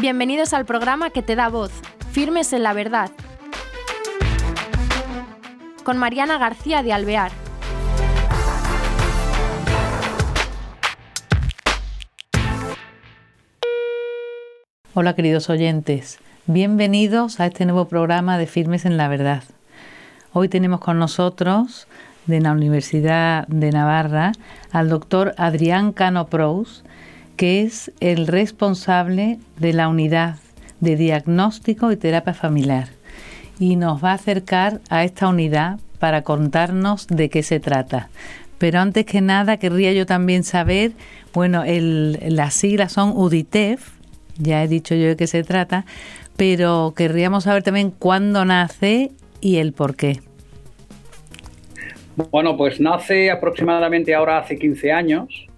Bienvenidos al programa que te da voz, Firmes en la Verdad, con Mariana García de Alvear. Hola queridos oyentes, bienvenidos a este nuevo programa de Firmes en la Verdad. Hoy tenemos con nosotros de la Universidad de Navarra al doctor Adrián Cano Prous, que es el responsable de la unidad de diagnóstico y terapia familiar. Y nos va a acercar a esta unidad para contarnos de qué se trata. Pero antes que nada, querría yo también saber, bueno, las siglas son UDITEF, ya he dicho yo de qué se trata, pero querríamos saber también cuándo nace y el por qué. Bueno, pues nace aproximadamente ahora hace 15 años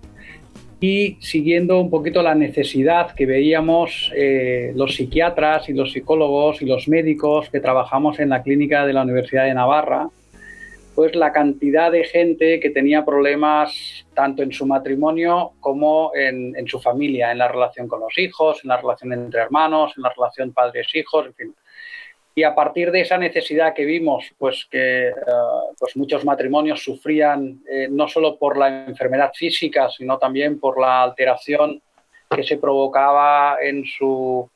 y siguiendo un poquito la necesidad que veíamos eh, los psiquiatras y los psicólogos y los médicos que trabajamos en la clínica de la Universidad de Navarra, pues la cantidad de gente que tenía problemas tanto en su matrimonio como en, en su familia, en la relación con los hijos, en la relación entre hermanos, en la relación padres-hijos, en fin y a partir de esa necesidad que vimos, pues que eh, pues muchos matrimonios sufrían eh, no solo por la enfermedad física, sino también por la alteración que se provocaba en su,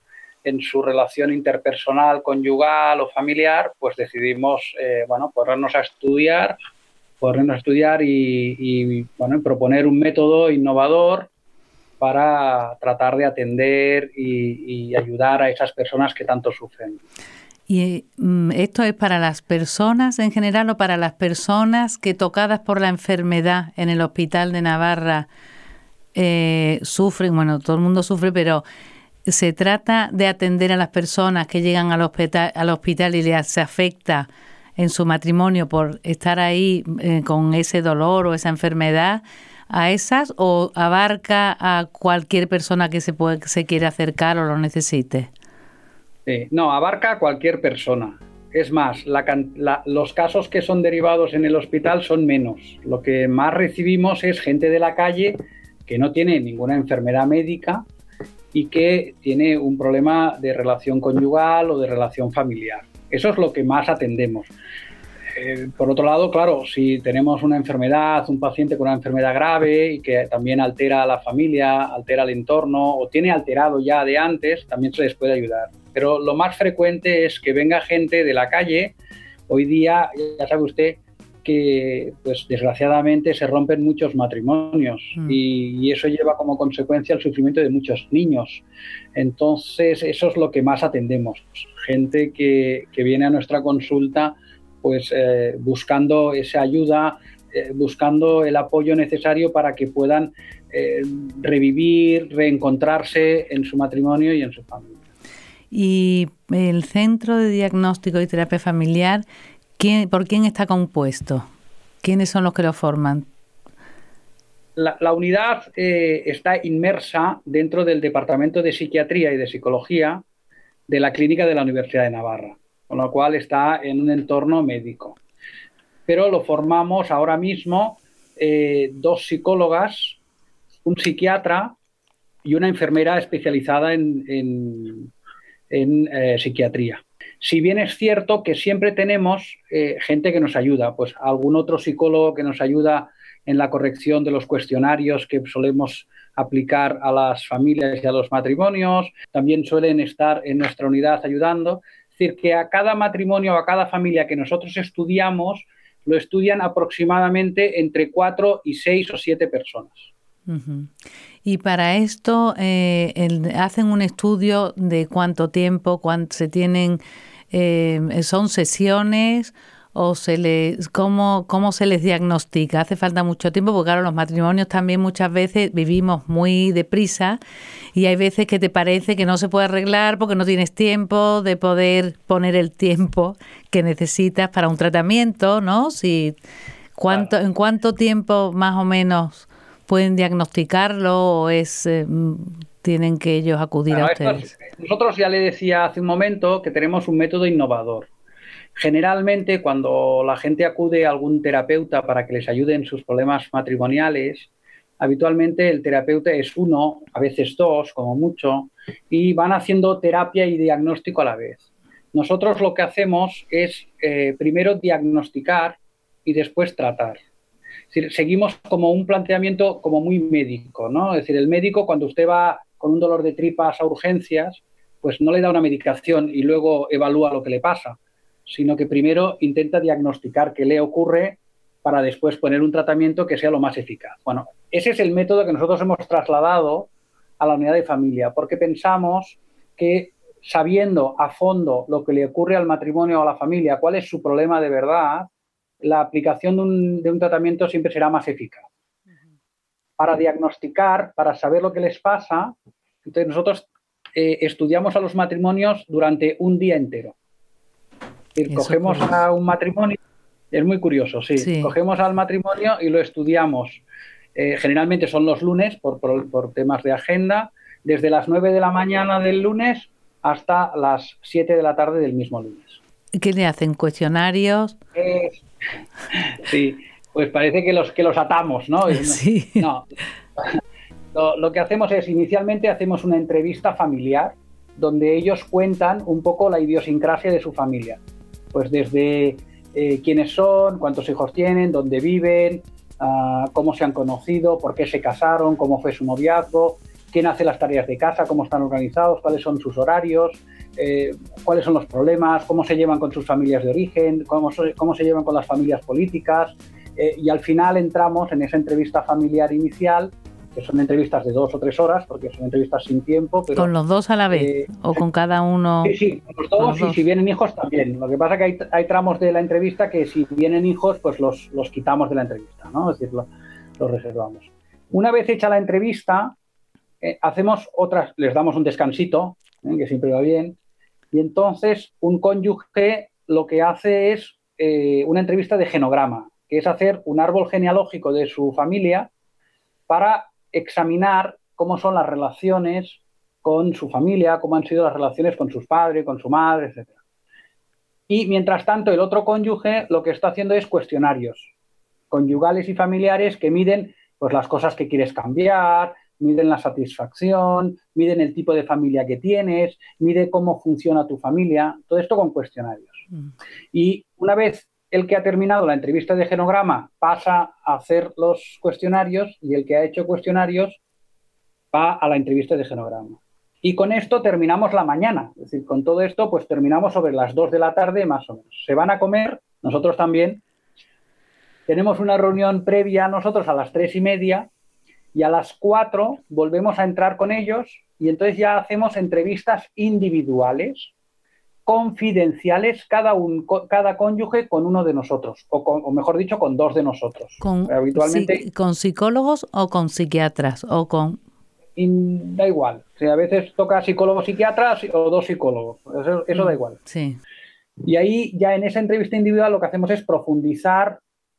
en su relación interpersonal, conyugal o familiar, pues decidimos eh, bueno, ponernos a estudiar, ponernos a estudiar y, bueno, proponer un método innovador para tratar de atender y, y ayudar a esas personas que tanto sufren. ¿Y mm, esto es para las personas en general o para las personas que tocadas por la enfermedad en el hospital de Navarra eh, sufren? Bueno, todo el mundo sufre, pero se trata de atender a las personas que llegan al hospital, al hospital y les afecta en su matrimonio por estar ahí eh, con ese dolor o esa enfermedad a esas o abarca a cualquier persona que se, puede, que se quiera acercar o lo necesite? No, abarca a cualquier persona. Es más, los casos que son derivados en el hospital son menos. Lo que más recibimos es gente de la calle que no tiene ninguna enfermedad médica y que tiene un problema de relación conyugal o de relación familiar. Eso es lo que más atendemos. Eh, por otro lado, claro, si tenemos una enfermedad, un paciente con una enfermedad grave y que también altera a la familia, altera el entorno o tiene alterado ya de antes, también se les puede ayudar. Pero lo más frecuente es que venga gente de la calle. Hoy día, ya sabe usted, que pues desgraciadamente se rompen muchos matrimonios mm. y, eso lleva como consecuencia el sufrimiento de muchos niños. Entonces, eso es lo que más atendemos. Gente que, que viene a nuestra consulta pues eh, buscando esa ayuda, eh, buscando el apoyo necesario para que puedan eh, revivir, reencontrarse en su matrimonio y en su familia. Y el Centro de Diagnóstico y Terapia Familiar, ¿por quién está compuesto? ¿Quiénes son los que lo forman? La, unidad está inmersa dentro del Departamento de Psiquiatría y de Psicología de la Clínica de la Universidad de Navarra con lo cual está en un entorno médico. Pero lo formamos ahora mismo eh, dos psicólogas, un psiquiatra y una enfermera especializada en, eh, psiquiatría. Si bien es cierto que siempre tenemos eh, gente que nos ayuda, pues algún otro psicólogo que nos ayuda en la corrección de los cuestionarios que solemos aplicar a las familias y a los matrimonios, también suelen estar en nuestra unidad ayudando, es decir, que a cada matrimonio o a cada familia que nosotros estudiamos, lo estudian aproximadamente entre cuatro y seis o siete personas. Y para esto eh, hacen un estudio de cuánto tiempo, cuánto se tienen, eh, son sesiones o se les, cómo, cómo se les diagnostica. Hace falta mucho tiempo porque claro, los matrimonios también muchas veces vivimos muy deprisa y hay veces que te parece que no se puede arreglar porque no tienes tiempo de poder poner el tiempo que necesitas para un tratamiento, ¿no? Si cuánto en cuánto tiempo más o menos pueden diagnosticarlo o es eh, tienen que ellos acudir a ustedes. nosotros ya le decía hace un momento que tenemos un método innovador. Generalmente, cuando la gente acude a algún terapeuta para que les ayude en sus problemas matrimoniales, habitualmente el terapeuta es uno, a veces dos, como mucho, y van haciendo terapia y diagnóstico a la vez. Nosotros lo que hacemos es eh, primero diagnosticar y después tratar. Seguimos como un planteamiento como muy médico, ¿no? Es decir, el médico cuando usted va con un dolor de tripas a urgencias, pues no le da una medicación y luego evalúa lo que le pasa, sino que primero intenta diagnosticar qué le ocurre para después poner un tratamiento que sea lo más eficaz. Bueno, ese es el método que nosotros hemos trasladado a la unidad de familia, porque pensamos que sabiendo a fondo lo que le ocurre al matrimonio o a la familia, cuál es su problema de verdad, la aplicación de un, tratamiento siempre será más eficaz. Para diagnosticar, para saber lo que les pasa, entonces nosotros eh, estudiamos a los matrimonios durante un día entero. cogemos a un matrimonio, es muy curioso, sí. Cogemos al matrimonio y lo estudiamos. Eh, generalmente son los lunes por, por, temas de agenda, desde las 9 de la mañana del lunes hasta las 7 de la tarde del mismo lunes. ¿Qué le hacen? ¿Cuestionarios? Sí, pues parece que los, que los atamos, ¿no? Sí. No. Lo, que hacemos es, inicialmente hacemos una entrevista familiar donde ellos cuentan un poco la idiosincrasia de su familia. Pues desde eh, quiénes son, cuántos hijos tienen, dónde viven, ah, cómo se han conocido, por qué se casaron, cómo fue su noviazgo, quién hace las tareas de casa, cómo están organizados, cuáles son sus horarios, eh, cuáles son los problemas, cómo se llevan con sus familias de origen, cómo, cómo se llevan con las familias políticas. Eh, y al final entramos en esa entrevista familiar inicial, que son entrevistas de dos o tres horas, porque son entrevistas sin tiempo. ¿Con los dos a la vez? Eh, ¿O con cada uno? Sí, sí, con los dos, y si vienen hijos también. Lo que pasa es que hay, hay, tramos de la entrevista que si vienen hijos, pues los, los quitamos de la entrevista, ¿no? Es decir, los reservamos. Una vez hecha la entrevista, hacemos otras, les damos un descansito, que siempre va bien, y entonces un cónyuge lo que hace es eh, una entrevista de genograma, que es hacer un árbol genealógico de su familia para examinar cómo son las relaciones con su familia, cómo han sido las relaciones con sus padres, con su madre, etc. Y mientras tanto, el otro cónyuge lo que está haciendo es cuestionarios conyugales y familiares que miden pues, las cosas que quieres cambiar, miden la satisfacción, miden el tipo de familia que tienes, mide cómo funciona tu familia, todo esto con cuestionarios. Mm. Y una vez el que ha terminado la entrevista de genograma pasa a hacer los cuestionarios y el que ha hecho cuestionarios va a la entrevista de genograma. Y con esto terminamos la mañana, es decir, con todo esto pues terminamos sobre las 2 de la tarde más o menos. Se van a comer, nosotros también. Tenemos una reunión previa nosotros a las tres y media y a las 4 volvemos a entrar con ellos y entonces ya hacemos entrevistas individuales, confidenciales, cada, un, cada cónyuge con uno de nosotros, o, mejor dicho, con dos de nosotros. Con, Habitualmente, ¿Con psicólogos o con psiquiatras? o con Da igual. a veces toca psicólogos, psiquiatras o dos psicólogos. Eso, da mm, igual. Sí. Y ahí ya en esa entrevista individual lo que hacemos es profundizar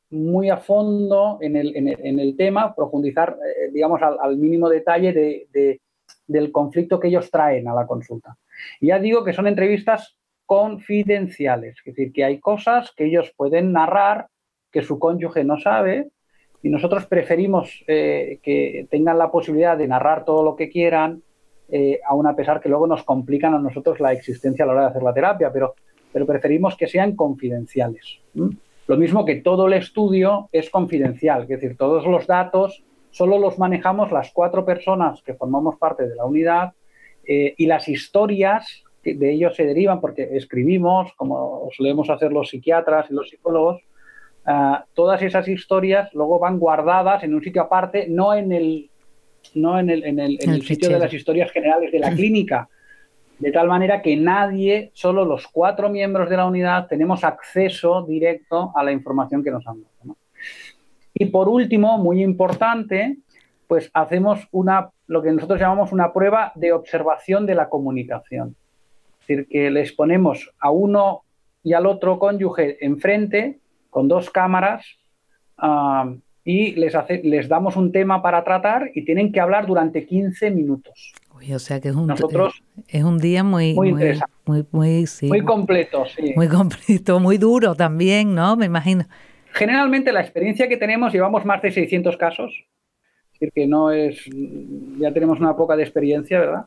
muy a fondo en el, en el, tema, profundizar, eh, digamos, al, mínimo detalle de, del conflicto que ellos traen a la consulta. Ya digo que son entrevistas confidenciales, es decir, que hay cosas que ellos pueden narrar que su cónyuge no sabe y nosotros preferimos eh, que tengan la posibilidad de narrar todo lo que quieran, eh, aun a pesar que luego nos complican a nosotros la existencia a la hora de hacer la terapia, pero, pero preferimos que sean confidenciales. Lo mismo que todo el estudio es confidencial, es decir, todos los datos solo los manejamos las cuatro personas que formamos parte de la unidad eh, y las historias que de ellos se derivan porque escribimos, como solemos hacer los psiquiatras y los psicólogos, ah, todas esas historias luego van guardadas en un sitio aparte, no en el, no en el, en el sitio de las historias generales de la clínica, de tal manera que nadie, solo los cuatro miembros de la unidad, tenemos acceso directo a la información que nos han dado. Y por último, muy importante, pues hacemos una, lo que nosotros llamamos una prueba de observación de la comunicación. Es decir, que les ponemos a uno y al otro cónyuge enfrente con dos cámaras ah, y les, hace, les damos un tema para tratar y tienen que hablar durante 15 minutos o sea que es un, es un día muy, muy, muy, muy, completo, sí. Muy completo, muy duro también, ¿no? Me imagino. Generalmente la experiencia que tenemos, llevamos más de 600 casos. decir que no es, ya tenemos una poca de experiencia, ¿verdad?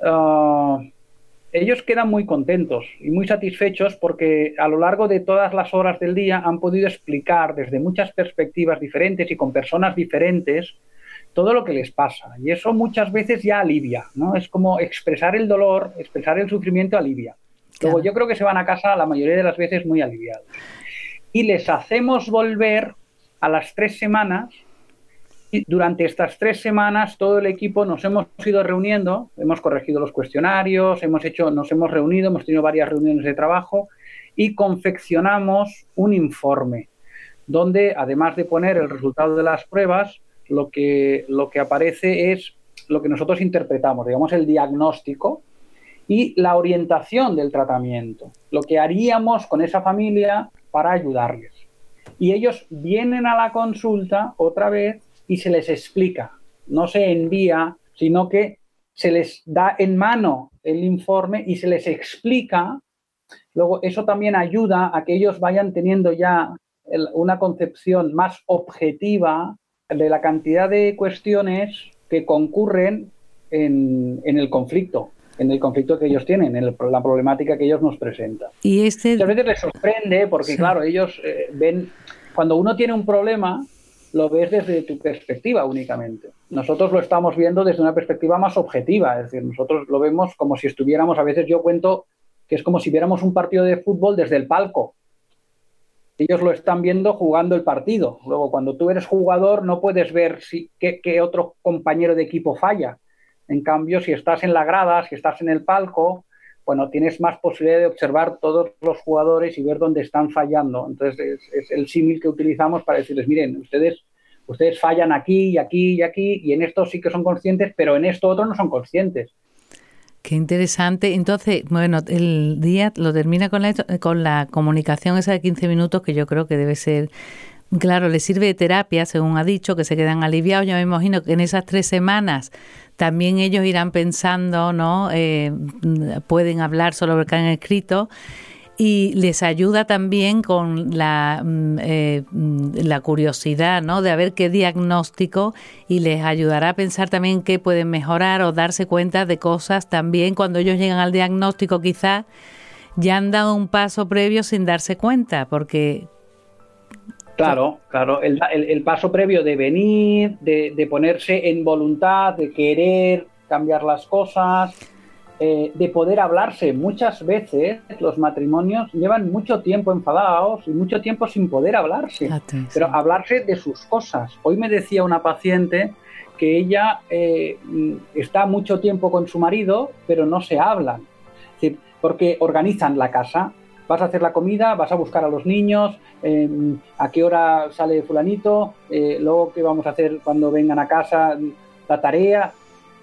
Ah, ellos quedan muy contentos y muy satisfechos porque a lo largo de todas las horas del día han podido explicar desde muchas perspectivas diferentes y con personas diferentes todo lo que les pasa. Y eso muchas veces ya alivia, ¿no? Es como expresar el dolor, expresar el sufrimiento alivia. Luego yo creo que se van a casa la mayoría de las veces muy aliviados. Y les hacemos volver a las tres semanas y durante estas tres semanas todo el equipo nos hemos ido reuniendo, hemos corregido los cuestionarios, hemos hecho, nos hemos reunido, hemos tenido varias reuniones de trabajo y confeccionamos un informe donde además de poner el resultado de las pruebas, lo que, lo que aparece es lo que nosotros interpretamos, digamos el diagnóstico y la orientación del tratamiento, lo que haríamos con esa familia para ayudarles. Y ellos vienen a la consulta otra vez y se les explica. No se envía, sino que se les da en mano el informe y se les explica. Luego, eso también ayuda a que ellos vayan teniendo ya una concepción más objetiva de la cantidad de cuestiones que concurren en, el conflicto en el conflicto que ellos tienen, en la problemática que ellos nos presentan. Y este... Muchas veces les sorprende porque, claro, ellos eh, ven, cuando uno tiene un problema, lo ves desde tu perspectiva únicamente. Nosotros lo estamos viendo desde una perspectiva más objetiva, es decir, nosotros lo vemos como si estuviéramos, a veces yo cuento que es como si viéramos un partido de fútbol desde el palco. Ellos lo están viendo jugando el partido. Luego, cuando tú eres jugador, no puedes ver si, qué, otro compañero de equipo falla. En cambio, si estás en la grada, si estás en el palco, bueno, tienes más posibilidad de observar todos los jugadores y ver dónde están fallando. Entonces, es, el símil que utilizamos para decirles, miren, ustedes, ustedes fallan aquí y aquí y aquí, y en esto sí que son conscientes, pero en esto otro no son conscientes. Qué interesante. Entonces, bueno, el día lo termina con la, con la comunicación esa de 15 minutos que yo creo que debe ser Claro, le sirve de terapia, según ha dicho, que se quedan aliviados. Yo me imagino que en esas tres semanas también ellos irán pensando, ¿no? Eh, pueden hablar sobre lo que han escrito y les ayuda también con la, mm, eh, la curiosidad, ¿no? De ver qué diagnóstico y les ayudará a pensar también qué pueden mejorar o darse cuenta de cosas también cuando ellos llegan al diagnóstico quizás ya han dado un paso previo sin darse cuenta, porque Claro, claro. El, paso previo de venir, de, ponerse en voluntad, de querer cambiar las cosas, eh, de poder hablarse. Muchas veces los matrimonios llevan mucho tiempo enfadados y mucho tiempo sin poder hablarse, pero hablarse de sus cosas. Hoy me decía una paciente que ella eh, está mucho tiempo con su marido, pero no se hablan. porque organizan la casa, vas a hacer la comida, vas a buscar a los niños, em, a qué hora sale fulanito, eh, luego qué vamos a hacer cuando vengan a casa, la tarea,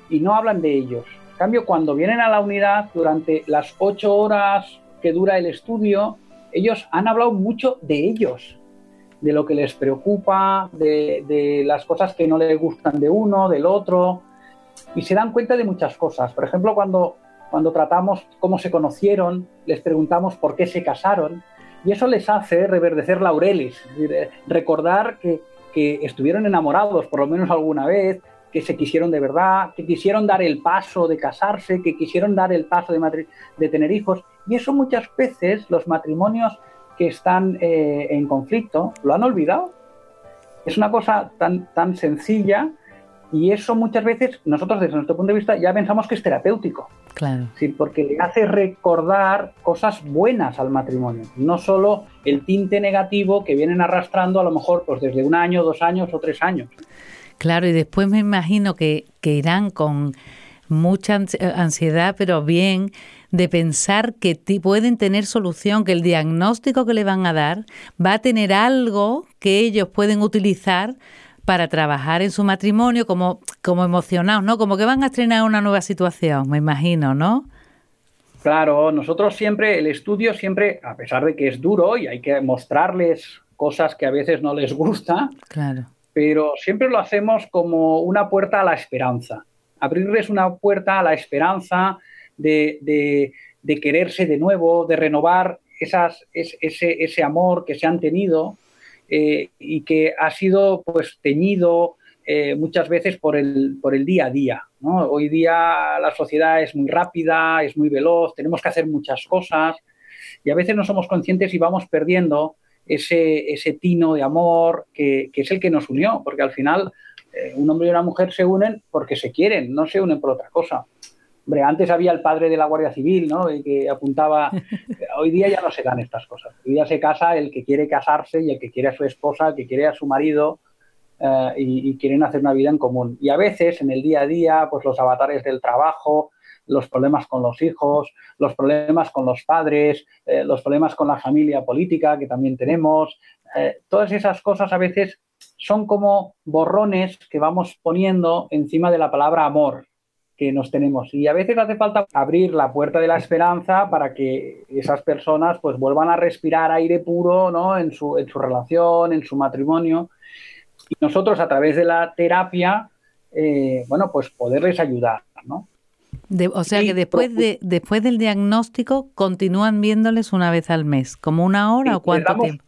y no hablan de ellos. En cambio, cuando vienen a la unidad, durante las ocho horas que dura el estudio, ellos han hablado mucho de ellos, de lo que les preocupa, de, de las cosas que no les gustan de uno, del otro, y se dan cuenta de muchas cosas. Por ejemplo, cuando cuando tratamos cómo se conocieron, les preguntamos por qué se casaron, y eso les hace reverdecer laureles, eh, recordar que, estuvieron enamorados por lo menos alguna vez, que se quisieron de verdad, que quisieron dar el paso de casarse, que quisieron dar el paso de, de tener hijos. Y eso muchas veces los matrimonios que están eh, en conflicto lo han olvidado. Es una cosa tan, tan sencilla y eso muchas veces nosotros desde nuestro punto de vista ya pensamos que es terapéutico. Claro. Sí, porque le hace recordar cosas buenas al matrimonio, no solo el tinte negativo que vienen arrastrando a lo mejor pues desde un año, dos años o tres años. Claro, y después me imagino que, que irán con mucha ansiedad, pero bien, de pensar que pueden tener solución, que el diagnóstico que le van a dar va a tener algo que ellos pueden utilizar para trabajar en su matrimonio como, como emocionados, ¿no? Como que van a estrenar una nueva situación, me imagino, ¿no? Claro, nosotros siempre, el estudio siempre, a pesar de que es duro y hay que mostrarles cosas que a veces no les gusta, claro. Pero siempre lo hacemos como una puerta a la esperanza. Abrirles una puerta a la esperanza de, de, quererse de nuevo, de renovar esas, ese, ese amor que se han tenido eh, y que ha sido pues teñido eh, muchas veces por el, por el día a día. Hoy día la sociedad es muy rápida, es muy veloz, tenemos que hacer muchas cosas y a veces no somos conscientes y vamos perdiendo ese, ese tino de amor que, es el que nos unió, porque al final eh, un hombre y una mujer se unen porque se quieren, no se unen por otra cosa. Hombre, antes había el padre de la Guardia Civil, ¿no? que apuntaba. Hoy día ya no se dan estas cosas. Hoy día se casa el que quiere casarse y el que quiere a su esposa, el que quiere a su marido eh, y, quieren hacer una vida en común. Y a veces en el día a día, pues los avatares del trabajo, los problemas con los hijos, los problemas con los padres, eh, los problemas con la familia política que también tenemos, eh, todas esas cosas a veces son como borrones que vamos poniendo encima de la palabra amor que nos tenemos. Y a veces hace falta abrir la puerta de la esperanza para que esas personas pues vuelvan a respirar aire puro ¿no? en, su, en su relación, en su matrimonio. Y nosotros a través de la terapia, eh, bueno, pues poderles ayudar, ¿no? O sea que después, de, después del diagnóstico continúan viéndoles una vez al mes, como una hora o cuánto tiempo.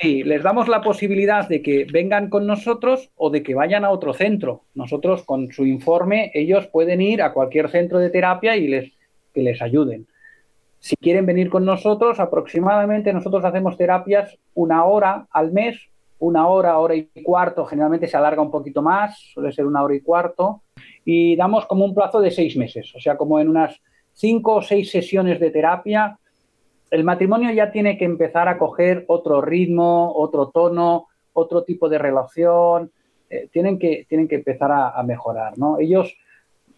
Sí, les damos la posibilidad de que vengan con nosotros o de que vayan a otro centro. Nosotros con su informe ellos pueden ir a cualquier centro de terapia y les, que les ayuden. Si quieren venir con nosotros, aproximadamente nosotros hacemos terapias una hora al mes, una hora, hora y cuarto, generalmente se alarga un poquito más, suele ser una hora y cuarto, y damos como un plazo de seis meses, o sea, como en unas cinco o seis sesiones de terapia el matrimonio ya tiene que empezar a coger otro ritmo, otro tono, otro tipo de relación, eh, tienen, que, tienen que empezar a, mejorar, ¿no? Ellos,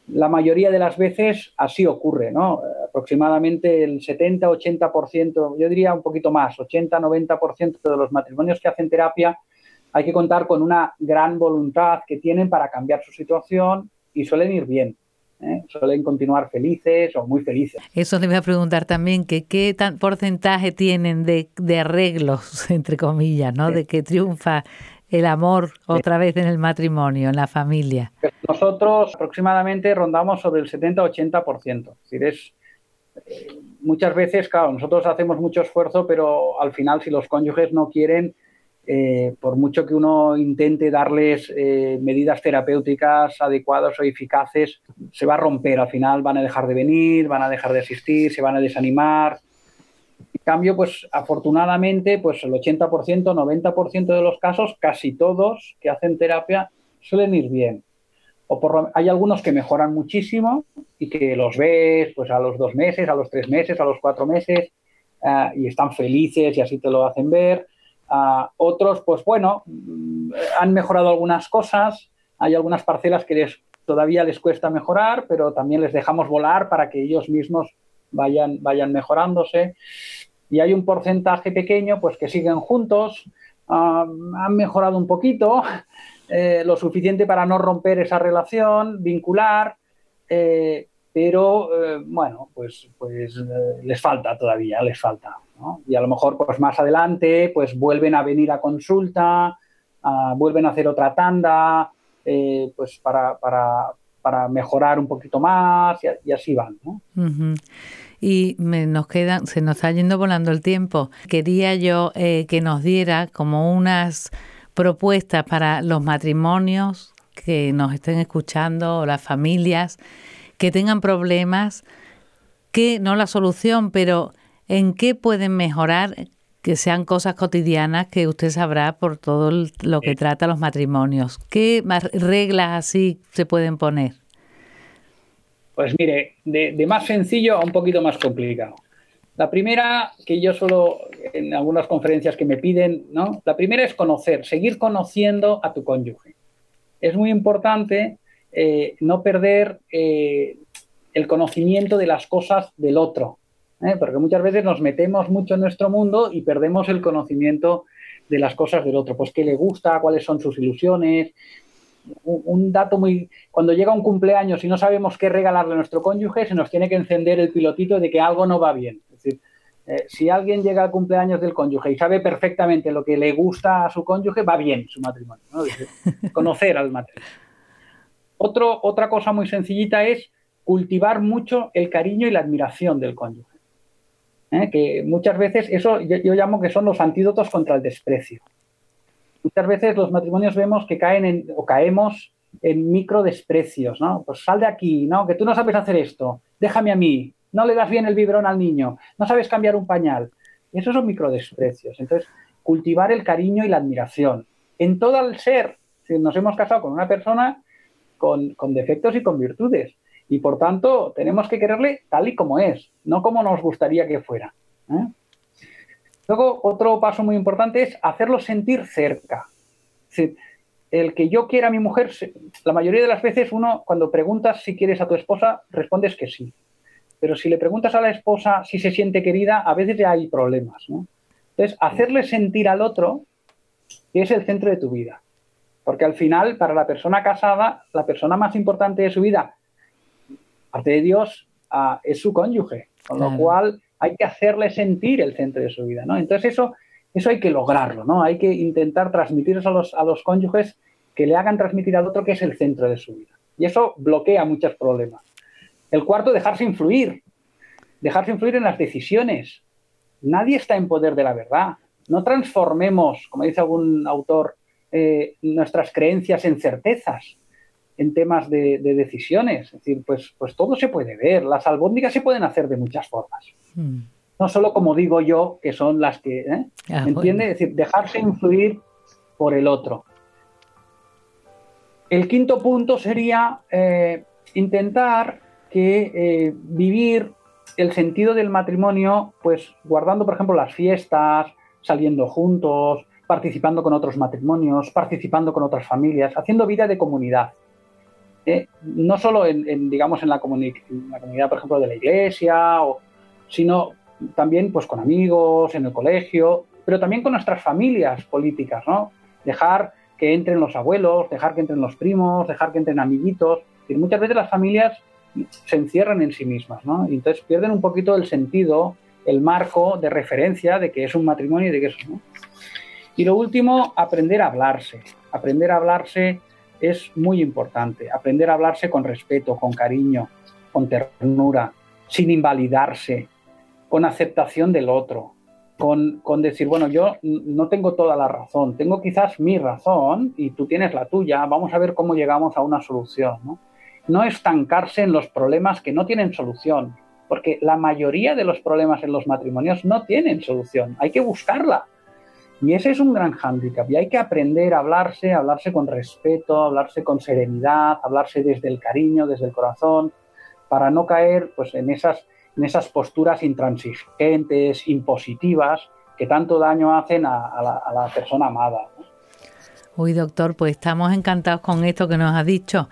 la mayoría de las veces así ocurre, ¿no? Aproximadamente el 70-80%, yo diría un poquito más, 80-90% de los matrimonios que hacen terapia hay que contar con una gran voluntad que tienen para cambiar su situación y suelen ir bien. ¿eh? suelen continuar felices o muy felices. Eso le voy a preguntar también, que qué tan porcentaje tienen de, arreglos, entre comillas, ¿no? De que triunfa el amor otra vez en el matrimonio, en la familia. Nosotros aproximadamente rondamos sobre el 70-80%. Es decir, es, eh, muchas veces, claro, nosotros hacemos mucho esfuerzo, pero al final si los cónyuges no quieren, eh, por mucho que uno intente darles eh, medidas terapéuticas adecuadas o eficaces, se va a romper. Al final van a dejar de venir, van a dejar de asistir, se van a desanimar. En cambio, pues afortunadamente, pues el 80%, 90% de los casos, casi todos que hacen terapia, suelen ir bien. O por, hay algunos que mejoran muchísimo y que los ves pues a los dos meses, a los tres meses, a los cuatro meses eh, y están felices y así te lo hacen ver otros, pues bueno, mm, han mejorado algunas cosas, hay algunas parcelas que todavía les cuesta mejorar, pero también les dejamos volar para que ellos mismos vayan, vayan mejorándose. Y hay un porcentaje pequeño, pues que siguen juntos, han mejorado un poquito, eh, lo suficiente para no romper esa relación vincular, eh, pero eh, bueno, pues, pues les falta todavía, les falta. Y a lo mejor pues más adelante pues vuelven a venir a consulta, vuelven a hacer otra tanda, eh, pues para, para, mejorar un poquito más y, así van. Y nos quedan, se nos está yendo volando el tiempo. Quería yo eh, que nos diera como unas propuestas para los matrimonios que nos estén escuchando o las familias que tengan problemas, que no la solución, pero ¿En qué pueden mejorar que sean cosas cotidianas que usted sabrá por todo lo que trata los matrimonios? ¿Qué reglas así se pueden poner? Pues mire, de, más sencillo a un poquito más complicado. La primera, que yo solo en algunas conferencias que me piden, ¿no? La primera es conocer, seguir conociendo a tu cónyuge. Es muy importante eh, no perder eh, el conocimiento de las cosas del otro. ¿eh? porque muchas veces nos metemos mucho en nuestro mundo y perdemos el conocimiento de las cosas del otro, pues qué le gusta, cuáles son sus ilusiones. Un, dato muy... Cuando llega un cumpleaños y no sabemos qué regalarle a nuestro cónyuge, se nos tiene que encender el pilotito de que algo no va bien. Es decir, si alguien llega al cumpleaños del cónyuge y sabe perfectamente lo que le gusta a su cónyuge, va bien su matrimonio. conocer al matrimonio. Otra cosa muy sencillita es cultivar mucho el cariño y la admiración del cónyuge. ¿eh? que muchas veces eso yo, llamo que son los antídotos contra el desprecio. muchas veces los matrimonios vemos que caen en, o caemos en micro desprecios, ¿no? Pues sal de aquí, ¿no? Que tú no sabes hacer esto, déjame a mí, no le das bien el biberón al niño, no sabes cambiar un pañal. Esos son micro desprecios. Entonces, cultivar el cariño y la admiración en todo el ser. Si nos hemos casado con una persona con, defectos y con virtudes. Y por tanto, tenemos que quererle tal y como es, no como nos gustaría que fuera. ¿eh? Luego, otro paso muy importante es hacerlo sentir cerca. el que yo quiera a mi mujer, la mayoría de las veces uno, cuando preguntas si quieres a tu esposa, respondes que sí. Pero si le preguntas a la esposa si se siente querida, a veces ya hay problemas. Entonces, hacerle sentir al otro que es el centro de tu vida. Porque al final, para la persona casada, la persona más importante de su vida, aparte de Dios, ah, es su cónyuge. Con lo cual, hay que hacerle sentir el centro de su vida, ¿no? Entonces eso, eso hay que lograrlo, ¿no? Hay que intentar transmitir a los, a los cónyuges que le hagan transmitir al otro que es el centro de su vida. Y eso bloquea muchos problemas. El cuarto, dejarse influir. Dejarse influir en las decisiones. Nadie está en poder de la verdad. No transformemos, como dice algún autor, eh, nuestras creencias en certezas en temas de, decisiones. Es decir, pues, pues todo se puede ver. Las albóndigas se pueden hacer de muchas formas. Hmm. No solo como digo yo, que son las que... ¿eh? Ah, entiende? Es decir, dejarse influir por el otro. El quinto punto sería eh, intentar que eh, vivir el sentido del matrimonio, pues guardando, por ejemplo, las fiestas, saliendo juntos, participando con otros matrimonios, participando con otras familias, haciendo vida de comunidad. ¿eh? no solo en, digamos, en la, comunidad, por ejemplo, de la iglesia, sino también pues, con amigos, en el colegio, pero también con nuestras familias políticas, ¿no? Dejar que entren los abuelos, dejar que entren los primos, dejar que entren amiguitos. Y muchas veces las familias se encierran en sí mismas, ¿no? Y entonces pierden un poquito el sentido, el marco de referencia de que es un matrimonio y de que eso, ¿no? Y lo último, aprender a hablarse. Aprender a hablarse es muy importante. Aprender a hablarse con respeto, con cariño, con ternura, sin invalidarse, con aceptación del otro, con, decir, bueno, yo no tengo toda la razón, tengo quizás mi razón y tú tienes la tuya, vamos a ver cómo llegamos a una solución. No, no estancarse en los problemas que no tienen solución, porque la mayoría de los problemas en los matrimonios no tienen solución, hay que buscarla. Y ese es un gran hándicap y hay que aprender a hablarse, hablarse con respeto, hablarse con serenidad, hablarse desde el cariño, desde el corazón, para no caer pues, en, esas, en esas posturas intransigentes, impositivas, que tanto daño hacen a, la, persona amada. Uy, doctor, pues estamos encantados con esto que nos ha dicho,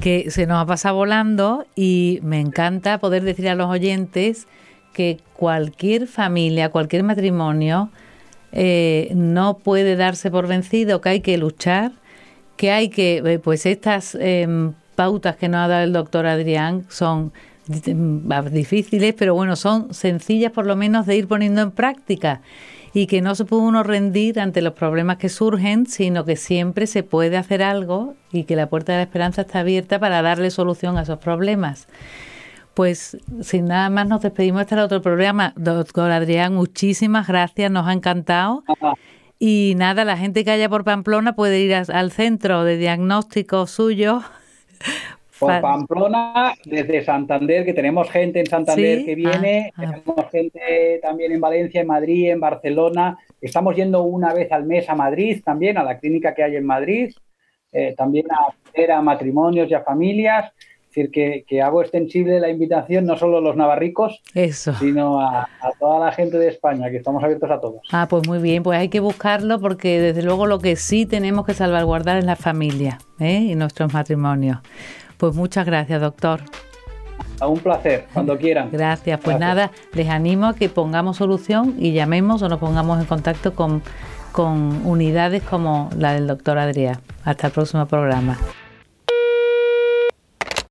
que se nos ha pasado volando y me encanta poder decir a los oyentes que cualquier familia, cualquier matrimonio, eh, no puede darse por vencido, que hay que luchar, que hay que, eh, pues estas em, pautas que nos ha dado el doctor Adrián son difíciles, pero bueno, son sencillas por lo menos de ir poniendo en práctica y que no se puede uno rendir ante los problemas que surgen, sino que siempre se puede hacer algo y que la puerta de la esperanza está abierta para darle solución a esos problemas. Pues sin nada más nos despedimos hasta el otro programa. Doctor Adrián, muchísimas gracias, nos ha encantado. Y nada, la gente que haya por Pamplona puede ir al centro de diagnóstico suyo. Por Pamplona, desde Santander, que tenemos gente en Santander que viene, ah, ah. tenemos gente también en Valencia, en Madrid, en Barcelona. Estamos yendo una vez al mes a Madrid también, a la clínica que hay en Madrid, eh, también a hacer a matrimonios y a familias decir, que, hago extensible la invitación no solo a los navarricos, sino a, toda la gente de España, que estamos abiertos a todos. Ah, pues muy bien, pues hay que buscarlo porque desde luego lo que sí tenemos que salvaguardar es la familia ¿eh? y nuestros matrimonios. Pues muchas gracias, doctor. A un placer, cuando quieran. Gracias, pues nada, les animo a que pongamos solución y llamemos o nos pongamos en contacto con, con unidades como la del doctor Adrián. Hasta el próximo programa.